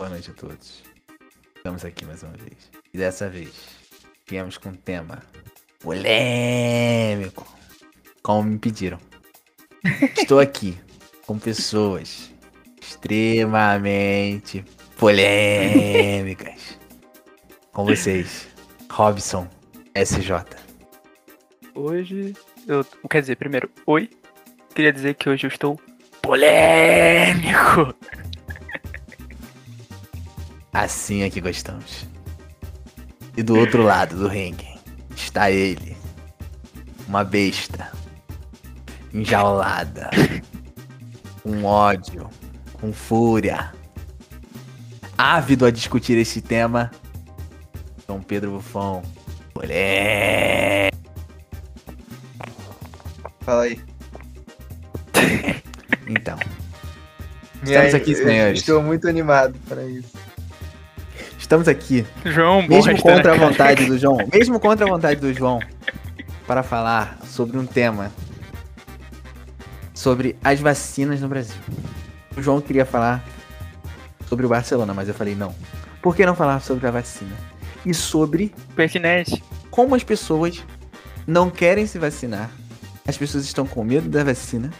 Boa noite a todos. Estamos aqui mais uma vez. E dessa vez, viemos com um tema polêmico. Como me pediram. Estou aqui com pessoas extremamente polêmicas. Com vocês, Robson SJ. Hoje, eu. Quer dizer, primeiro, oi. Queria dizer que hoje eu estou polêmico. Assim é que gostamos. E do outro lado do ringue está ele. Uma besta. Enjaulada. Com ódio. Com fúria. Ávido a discutir esse tema. Dom Pedro Bufão. Polêmico. Fala aí. Então. Estamos aí, aqui, senhores. Estou muito animado para isso. Estamos aqui João, Mesmo contra a vontade do João, mesmo contra a vontade do João, para falar sobre um tema sobre as vacinas no Brasil. O João queria falar sobre o Barcelona, mas eu falei não. Por que não falar sobre a vacina? E sobre Pertinente. como as pessoas não querem se vacinar. As pessoas estão com medo da vacina.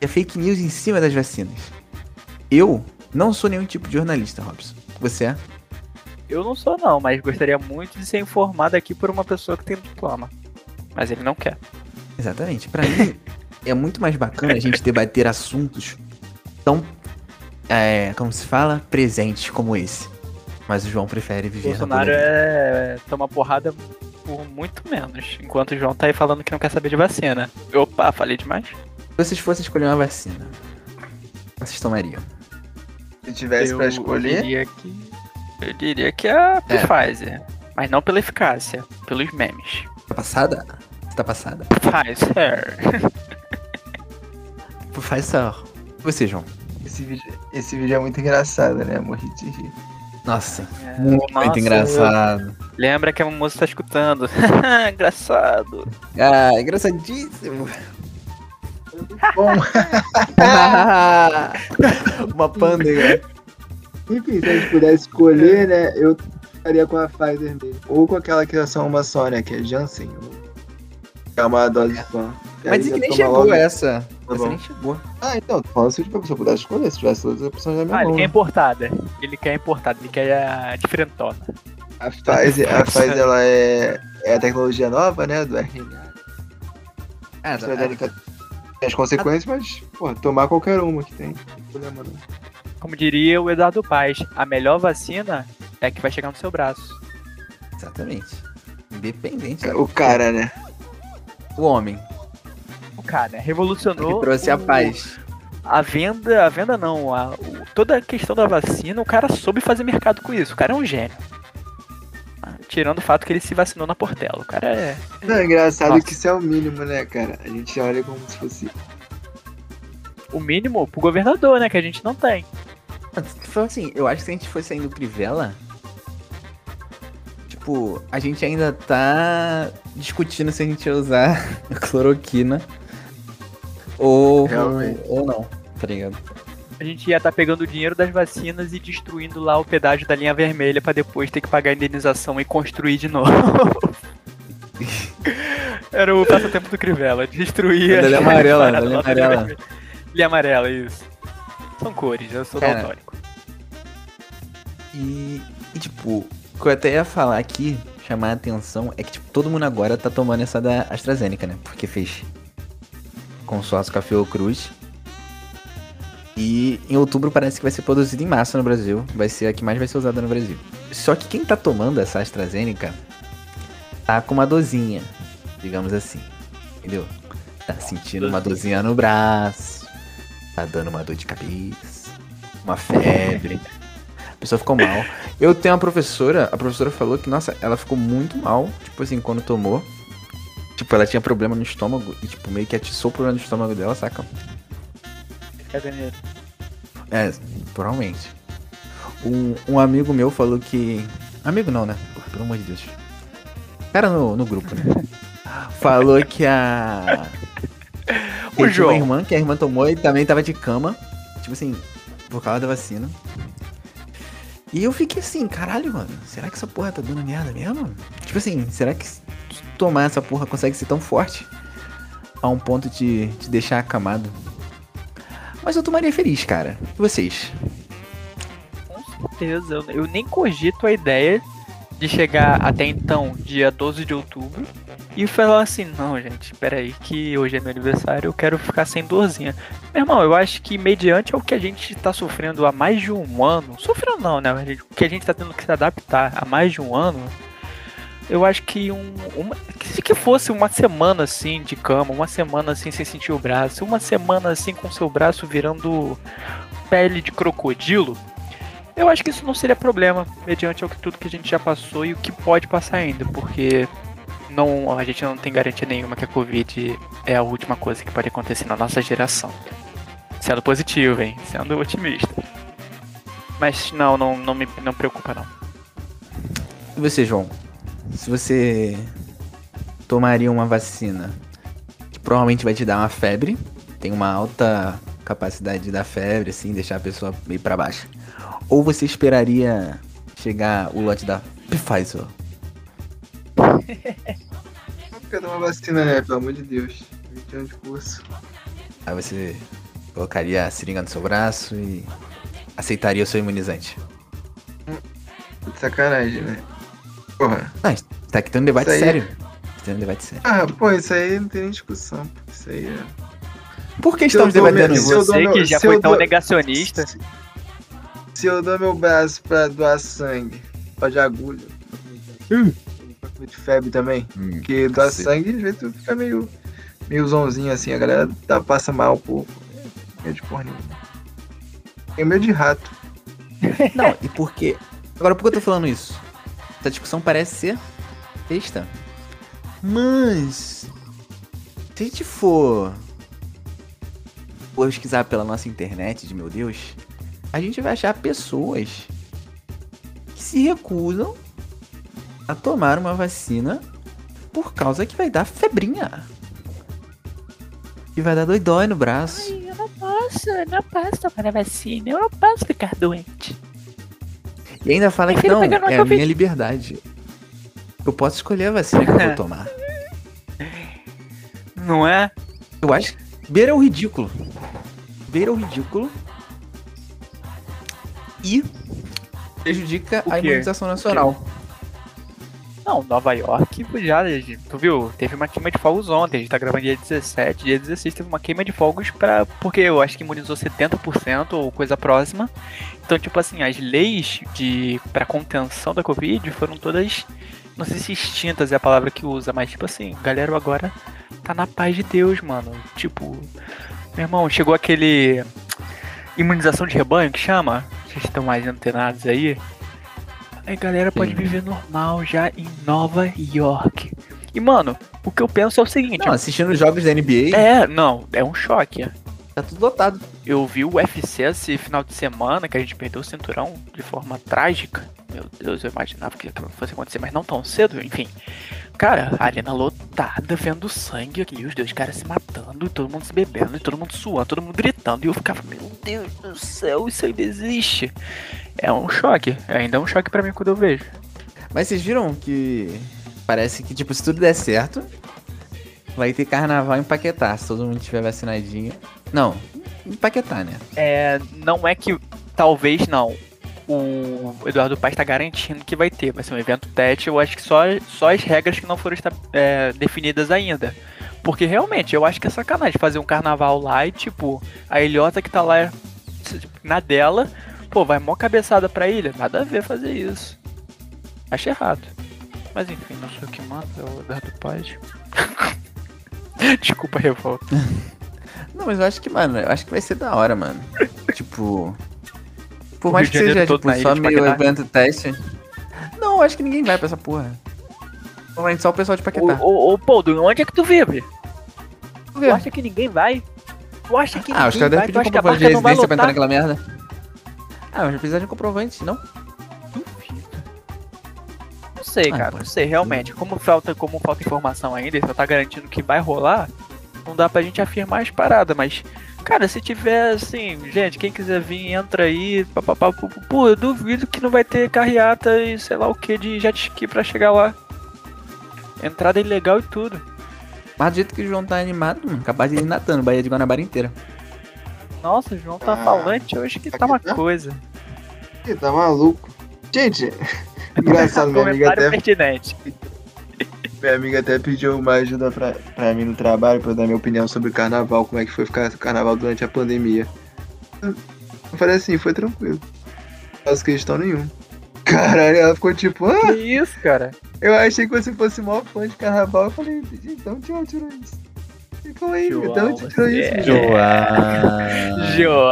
E a fake news em cima das vacinas. Eu não sou nenhum tipo de jornalista, Robson. Você é? Eu não sou não, mas gostaria muito de ser informado aqui por uma pessoa que tem diploma. Mas ele não quer. Exatamente. Pra mim, é muito mais bacana a gente debater assuntos tão, é, como se fala, presentes como esse. Mas o João prefere viver Bolsonaro na é tomar porrada por muito menos. Enquanto o João tá aí falando que não quer saber de vacina. Opa, falei demais? Se vocês fossem escolher uma vacina, vocês tomariam? Se tivesse eu, para escolher, Eu diria que. Eu diria que é a É. Pfizer. Mas não pela eficácia, pelos memes. Tá passada? Você tá passada? Pfizer. Faz só. E você, João? esse vídeo, esse vídeo é muito engraçado, né? Morri de rir. Nossa, É, muito nossa, engraçado. Lembra que a moça tá escutando. Engraçado. Ah, engraçadíssimo. Bom, uma pândega. Enfim, se a gente pudesse escolher, né? Eu ficaria com a Pfizer mesmo. Ou com aquela que é só uma só, né? Que é Janssen. É uma dose só. Mas disse que nem chegou logo- essa. Tá essa nem chegou. Ah, então, tô falando se tipo, se eu pudesse escolher, se tivesse todas as opções na minha Ah, ele mão. quer né? importada. Ele quer importada, ele quer a diferentona. A Pfizer, a Pfizer ela é, é a tecnologia nova, né? Do RNA. Ah, AstraZeneca tem as consequências, mas, pô, tomar qualquer uma que tem. Não tem problema não. Como diria o Eduardo Paz, a melhor vacina é a que vai chegar no seu braço. Exatamente. Independente. O cara, né? O homem O cara, né, revolucionou que trouxe a o- paz. a venda, a venda não, a, o- toda a questão da vacina, o cara soube fazer mercado com isso. O cara é um gênio. Tirando o fato que ele se vacinou na Portela. O cara é. Não, é engraçado Nossa. que isso é o mínimo, né, cara? A gente olha como se fosse. o mínimo pro governador, né? Que a gente não tem. Foi assim, eu acho que se a gente fosse saindo Crivella, tipo, a gente ainda tá discutindo se a gente ia usar cloroquina ou, Realmente. ou não, tá ligado? A gente ia estar pegando o dinheiro das vacinas e destruindo lá o pedágio da linha vermelha pra depois ter que pagar a indenização e construir de novo. Era o passatempo do Crivella, destruir Da linha as amarela, linha amarela. vermelha. Linha amarela, isso. São cores, eu sou Cara, daltônico. E, e, tipo, o que eu até ia falar aqui, chamar a atenção, é que tipo, todo mundo agora tá tomando essa da AstraZeneca, né? Porque fez consórcio com a Fiocruz. E em outubro parece que vai ser produzida em massa no Brasil. Vai ser a que mais vai ser usada no Brasil. Só que quem tá tomando essa AstraZeneca tá com uma dorzinha, digamos assim. Entendeu? Tá sentindo uma dorzinha no braço. Tá dando uma dor de cabeça. Uma febre. A pessoa ficou mal. Eu tenho uma professora, a professora falou que, nossa, ela ficou muito mal, tipo assim, quando tomou. Tipo, ela tinha problema no estômago e, tipo, meio que atiçou o problema do estômago dela, saca? Caganeiro. É, provavelmente. Um, um amigo meu falou que. Amigo não, né? Porra, pelo amor de Deus. Cara no, no grupo, né? Falou que a. O Ele tinha uma João. irmã, que a irmã tomou e também tava de cama. Tipo assim, por causa da vacina. E eu fiquei assim, caralho, mano, será que essa porra tá dando merda mesmo? Tipo assim, será que tomar essa porra consegue ser tão forte a um ponto de te deixar acamado? Mas eu tomaria feliz, cara. E vocês? Com certeza. Eu, eu nem cogito a ideia de chegar até então, dia 12 de outubro, e falar assim, não, gente, espera aí que hoje é meu aniversário, eu quero ficar sem dorzinha. Meu irmão, eu acho que mediante ao que a gente tá sofrendo há mais de um ano, sofrendo não, né? O que a gente tá tendo que se adaptar há mais de um ano, eu acho que um, uma, que, que fosse uma semana assim de cama, uma semana assim sem sentir o braço, uma semana assim com seu braço virando pele de crocodilo, eu acho que isso não seria problema, mediante ao que tudo que a gente já passou e o que pode passar ainda, porque não, a gente não tem garantia nenhuma que a Covid é a última coisa que pode acontecer na nossa geração. Sendo positivo, hein? Sendo otimista. Mas não, não, não me não preocupa não. E você, João? Se você tomaria uma vacina que provavelmente vai te dar uma febre, tem uma alta capacidade de dar febre, assim, deixar a pessoa meio pra baixo. Ou você esperaria chegar o lote da Pfizer? Quero uma vacina, né? Pelo amor de Deus. 20 anos de curso. Aí você colocaria a seringa no seu braço e aceitaria o seu imunizante. De sacanagem, né? Porra. Não, tá aqui tendo um debate aí- sério. Tendo um debate sério. Ah, pô, isso aí não tem nem discussão. pô. Isso aí é. Por que Se estamos debatendo isso? Você meu- que já foi tão dou- negacionista. Se, se eu dou meu braço pra doar sangue, pode agulha. Hum. De febre também. Hum, Porque doar cacete. sangue, de jeito fica meio. meio zonzinho assim, a galera tá, passa mal, pô. É meio de porra nenhuma. Tem medo de rato. Não, e por quê? Agora, por que eu tô falando isso? Essa discussão parece ser besta. Mas. Se a gente for. pesquisar pela nossa internet, de meu Deus, a gente vai achar pessoas que se recusam a tomar uma vacina por causa que vai dar febrinha. Que vai dar doidói no braço. eu não posso, eu não posso tomar a vacina, eu não posso ficar doente. E ainda fala que não, é a Covid. minha liberdade. Eu posso escolher a vacina que eu vou tomar. Não é? Eu acho que beira o ridículo. Beira o ridículo. E prejudica a imunização nacional. Não, Nova York já, tu viu? Teve uma queima de fogos ontem, a gente tá gravando dia 17, dia 16 teve uma queima de fogos pra, porque eu acho que imunizou 70% ou coisa próxima. Então, tipo assim, as leis de para contenção da Covid foram todas, não sei se extintas é a palavra que usa, mas tipo assim, galera agora tá na paz de Deus, mano. Tipo, meu irmão, chegou aquele imunização de rebanho que chama? Vocês estão mais antenados aí? Aí galera pode Sim. viver normal já em Nova York. E mano, o que eu penso é o seguinte, Não, assistindo os jogos da NBA, é, não, é um choque. tá tudo lotado. Eu vi o UFC esse final de semana que a gente perdeu o cinturão de forma trágica. Meu Deus, eu imaginava que aquilo fosse acontecer, mas não tão cedo, enfim. Cara, a arena lotada, vendo sangue aqui, os dois caras se matando, todo mundo se bebendo, e todo mundo suando, todo mundo gritando. E eu ficava, meu Deus do céu, isso ainda existe. É um choque, ainda é um choque pra mim quando eu vejo. Mas vocês viram que parece que, tipo, se tudo der certo, vai ter carnaval em Paquetá, se todo mundo tiver vacinadinho. Não, em Paquetá, né? É, não é que talvez não. O Eduardo Paes está garantindo que vai ter. Vai ser um evento teste. Eu acho que só, só as regras que não foram é, definidas ainda. Porque realmente, eu acho que é sacanagem fazer um carnaval lá e, tipo, a ilhota que tá lá na dela, pô, vai mó cabeçada pra ilha. Nada a ver fazer isso. Acho errado. Mas enfim, não sei o que manda, é o Eduardo Paes. Desculpa a revolta. Não, mas eu acho que, mano, eu acho que vai ser da hora, mano. tipo. Por O mais Rio que seja, todo tipo, só meio evento teste. Não, eu acho que ninguém vai pra essa porra. Provavelmente só o pessoal de Ô, Paquetá. ô, ô, Poldo, onde é que tu vive? Tu ver. acha que ninguém vai? Tu acha que Ah, os ninguém caras devem vai? Tu pedir acha um que a comprovante de residência pra entrar naquela merda. Ah, mas precisa de um comprovante, não? Não sei, Ah, cara, não sei, realmente. Como falta, como falta informação ainda, só tá garantindo que vai rolar, não dá pra gente afirmar as paradas, mas Cara, se tiver assim, gente, quem quiser vir, entra aí. Papapá, pô, eu duvido que não vai ter carreata e sei lá o que de jet ski pra chegar lá. Entrada ilegal e tudo. Mas do jeito que o João tá animado, mano, capaz de ir nadando, Bahia de Guanabara inteira. Nossa, o João tá Ah, falante hoje que tá uma aqui tá? coisa. Ih, tá maluco. Gente, engraçado, minha amiga até pertinente. Minha amiga até pediu uma ajuda pra, pra mim no trabalho, pra eu dar minha opinião sobre o carnaval, como é que foi ficar carnaval durante a pandemia. Eu falei assim, foi tranquilo. Não faço questão nenhuma. Caralho, ela ficou tipo, ah, Que isso, cara? eu achei que você fosse maior fã de carnaval. Eu falei, então tchau, tirou isso. Aí, João, então onde tirou você isso? é- João?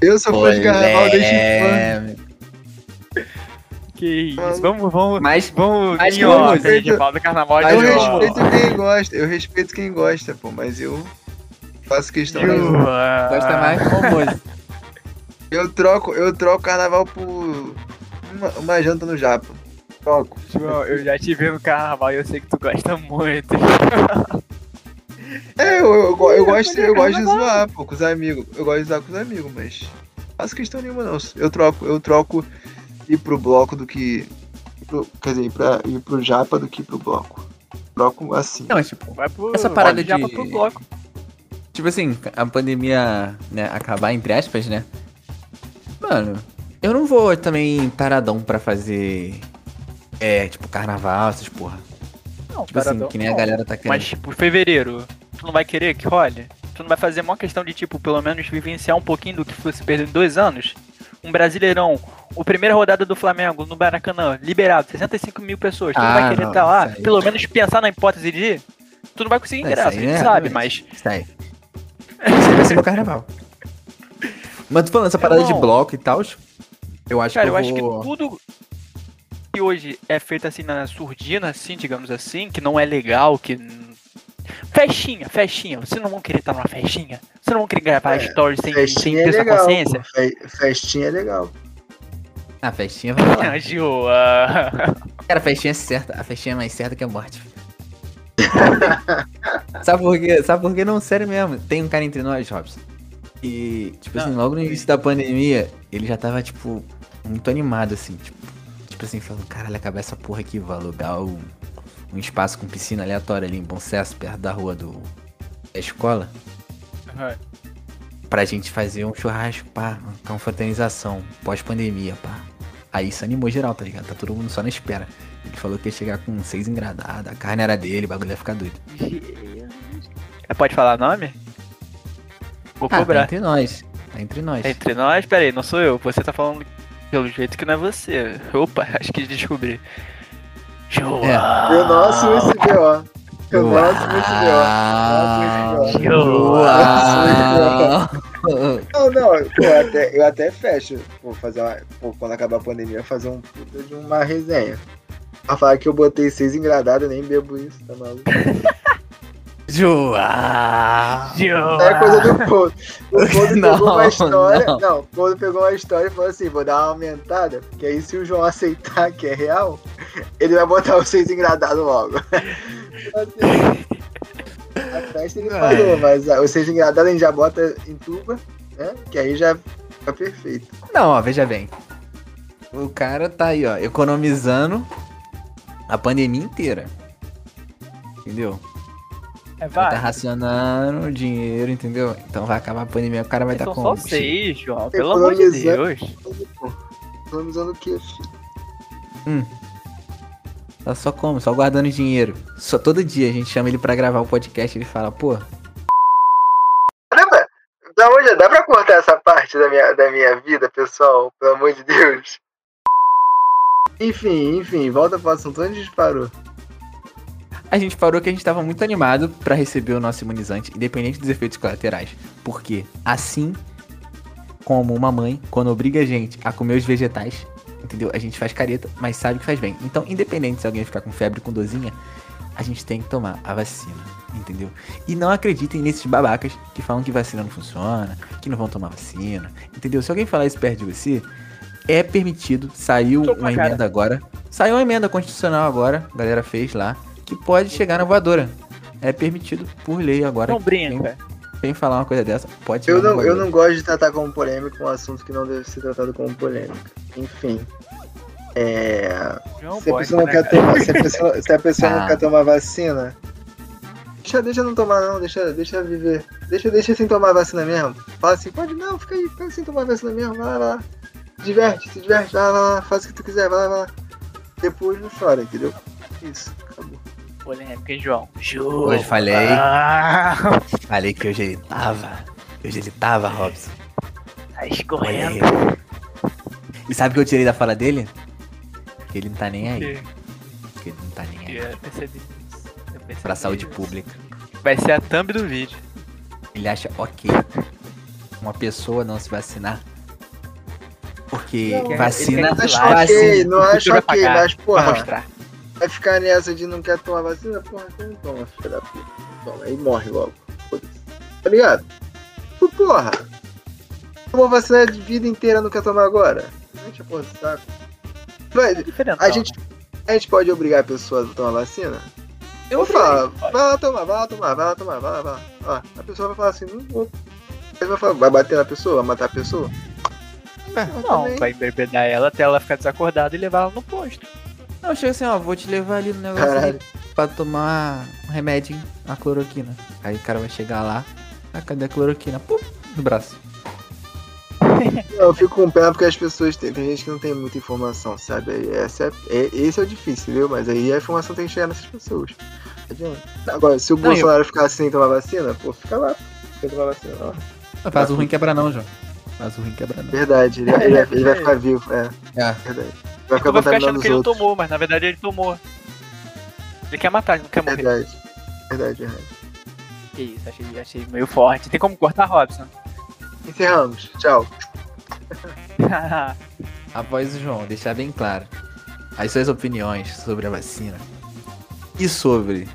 Eu sou fã de carnaval desde fã. Polêmica. Que isso. Vamos, vamos. Mas, Vamos Mas em off, a gente fala do carnaval de Eu Mas, respeito quem gosta, eu respeito quem gosta, pô, mas eu faço questão. João. gosta mais de famoso. Eu troco, eu troco carnaval por uma, uma janta no Japa. Troco. João, eu já te vi no carnaval e eu sei que tu gosta muito. É, eu, eu, go- eu gosto, eu gosto de zoar, pô, com os amigos. Eu gosto de zoar com os amigos, mas não faço questão nenhuma não. Eu troco, eu troco ir pro bloco do que. pro- quer dizer, ir, pra, ir pro Japa do que ir pro bloco. Troco assim. Não, mas tipo, Vai pro, Essa parada de- pro bloco. tipo assim, a pandemia, né, acabar entre aspas, né? Mano, eu não vou também taradão pra fazer. É, tipo, carnaval, essas porra. Não, Tipo assim, que nem a não. galera tá querendo. Mas, tipo, fevereiro, tu não vai querer que role? Tu não vai fazer uma questão de, tipo, pelo menos vivenciar um pouquinho do que você perdeu em dois anos? Um Brasileirão, o primeira rodada do Flamengo no Maracanã, liberado, 65 mil pessoas. Tu não Ah, vai querer não, estar lá? isso aí. Pelo menos pensar na hipótese de ir? Tu não vai conseguir ingresso, a aí gente é, sabe, mas. Isso aí. Isso vai ser meu carnaval. Mas tu falando essa parada de bloco e tal, eu acho Cara, que eu eu acho que vou... tudo que hoje é feito assim na surdina, assim, digamos assim, que não é legal, que. Festinha, festinha. Vocês não vão querer estar numa festinha? Vocês não vão querer gravar É, stories sem, sem Festinha é na legal. consciência? Fe- Festinha é legal. A festinha vai lá. Ah, João. Cara, a festinha é certa. A festinha é mais certa que a morte. Sabe por quê? Sabe por quê? Não, sério mesmo. Tem um cara entre nós, Robson. E, tipo assim, Ah, logo no início da pandemia, ele já tava, tipo, muito animado, assim. Tipo, tipo assim, falando, caralho, acabar essa porra aqui, vou alugar o- um espaço com piscina aleatória ali em Bom Sucesso, perto da rua do, da escola. Pra gente fazer um churrasco, pá, uma confraternização, pós-pandemia, pá. Aí isso animou geral, tá ligado? Tá todo mundo só na espera. Ele falou que ia chegar com seis engradadas, a carne era dele, o bagulho ia ficar doido. É, Pode falar nome? Vou Ah, tá cobrar. entre nós. Tá entre nós. É entre nós? Pera aí, não sou eu. Você tá falando pelo jeito que não é você. Opa, acho que descobri. João. É. Eu não assumo esse BO. Eu não assumo esse BO. Uau! Não, não, eu até, eu até fecho. Vou fazer uma. Pô, quando acabar a pandemia, fazer um puta de uma resenha. A falar que eu botei seis engradadas, nem bebo isso, tá maluco? João! João. É coisa do Podo. O Podo Não, pegou uma história. não. Não. o Podo pegou uma história e falou assim: vou dar uma aumentada, porque aí se o João aceitar que é real, ele vai botar seis engradados logo. A festa ele É. falou, mas ah, seis engradados a gente já bota em tuba, né? Que aí já fica perfeito. Não, ó, veja bem. O cara tá aí, ó, economizando a pandemia inteira. Entendeu? É, Tá Ele tá vai. racionando o dinheiro, entendeu? Então vai acabar a pandemia, o cara vai estar São com. só seis, João. Pelo amor de. Deus. Economizando o quê, filho? Tá só como? Só guardando dinheiro. Só todo dia a gente chama ele pra gravar o podcast e ele fala, pô, Caramba, da onde dá pra cortar essa parte da minha, da minha vida, pessoal? Pelo amor de Deus. Enfim, enfim, volta pro assunto. Onde a gente parou? A gente parou que a gente tava muito animado pra receber o nosso imunizante, independente dos efeitos colaterais. Porque assim como uma mãe, quando obriga a gente a comer os vegetais, entendeu? A gente faz careta, mas sabe que faz bem. Então, independente se alguém ficar com febre com dorzinha, a gente tem que tomar a vacina, entendeu? E não acreditem nesses babacas que falam que vacina não funciona, que não vão tomar vacina, entendeu? Se alguém falar isso perto de você, é permitido, saiu uma emenda agora, saiu uma emenda constitucional agora, a galera fez lá, que pode chegar na voadora. É permitido por lei agora. Não brinca. Quem, Quem falar uma coisa dessa, pode Eu não, eu não gosto de tratar como polêmico um assunto que não deve ser tratado como polêmica. Enfim. É. João Se a pessoa não né, quer tomar, se a pessoa, se a pessoa Ah. não quer tomar vacina, deixa, deixa não tomar não, deixa, deixa viver. Deixa, deixa sem tomar vacina mesmo. Fala assim, pode não, fica aí, fica sem tomar vacina mesmo, vai lá, vai lá. Se diverte, se diverte, vai lá, vai lá, faz o que tu quiser, vai lá, vai lá. Depois não chora, entendeu? Isso. Polêmica, hein, João? João. Hoje falei. Ah, Falei que hoje ele tava. Hoje ele tava, Robson. tá escorrendo. E sabe o que eu tirei da fala dele? Que ele não tá nem aí. Que- ele não tá nem aí. eu percebi isso. Eu percebi Pra saúde isso. pública. Vai ser a thumb do vídeo. Ele acha ok uma pessoa não se vacinar. Porque Não, vacina. ele quer Acho Vacina. ok, não acho ok, mas porra, mostrar. Vai ficar nessa de não quer tomar vacina, porra, então não toma, filha da puta. Toma, aí morre logo. Tá ligado? Porra! Tomou vacina de vida inteira, não quer tomar agora? Não enche a porra do saco. Diferentão, a gente, a gente pode obrigar a pessoa a tomar vacina? Eu Ou fala, pode. vai lá tomar, vai lá tomar, vai lá tomar, vai lá, vai lá. Ó, a pessoa vai falar assim, não vou. Aí vai, falar, vai bater na pessoa, vai matar a pessoa? É, Não, também. vai embebedar ela até ela ficar desacordada e levar ela no posto. Não, chega assim, ó, vou te levar ali no negócio Caralho. ali pra tomar um remédio, a cloroquina. Aí o cara vai chegar lá, ah, cadê a cloroquina? Pum, no braço. Eu fico com pena porque as pessoas têm, tem gente que não tem muita informação, sabe? Essa é, é- esse é o difícil, viu? Mas aí a informação tem que chegar nessas pessoas. Adianta. Agora, se o Não, Bolsonaro ficar sem tomar vacina, pô, fica lá. Sem tomar vacina, lá. Não faz o ruim quebra não, João. Faz o ruim quebra não. Verdade, ele, ele- ele vai ficar vivo, é, É. verdade. Vai Tu ficar vai ficar achando que os ele não outros. tomou, mas na verdade ele tomou. Ele quer matar, ele não quer morrer. Verdade. Verdade, verdade. Que isso, achei, achei meio forte. Tem como cortar, Robson? Encerramos. Tchau. A voz do João, deixar bem claro. As suas opiniões sobre a vacina. E sobre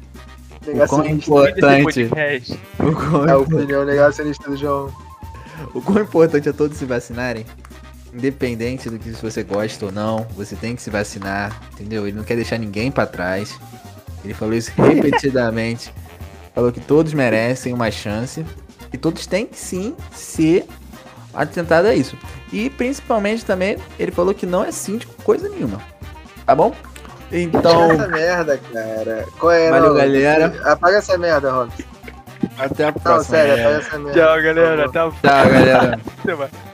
o quão importante. O quão, É a opinião negacionista do João. o quão importante é todos se vacinarem. Independente do que se você gosta ou não, você tem que se vacinar, entendeu? Ele não quer deixar ninguém pra trás. Ele falou isso repetidamente. falou que todos merecem uma chance. E todos têm que sim ser atentados a isso. E principalmente também, ele falou que não é síndico coisa nenhuma. Tá bom? Então, essa merda, cara. Qual é, Valeu, não? galera. Apaga essa merda, Robson. até a Não, próxima. sério, É. apaga essa merda. Tchau, galera. Até a Tchau, galera. próxima.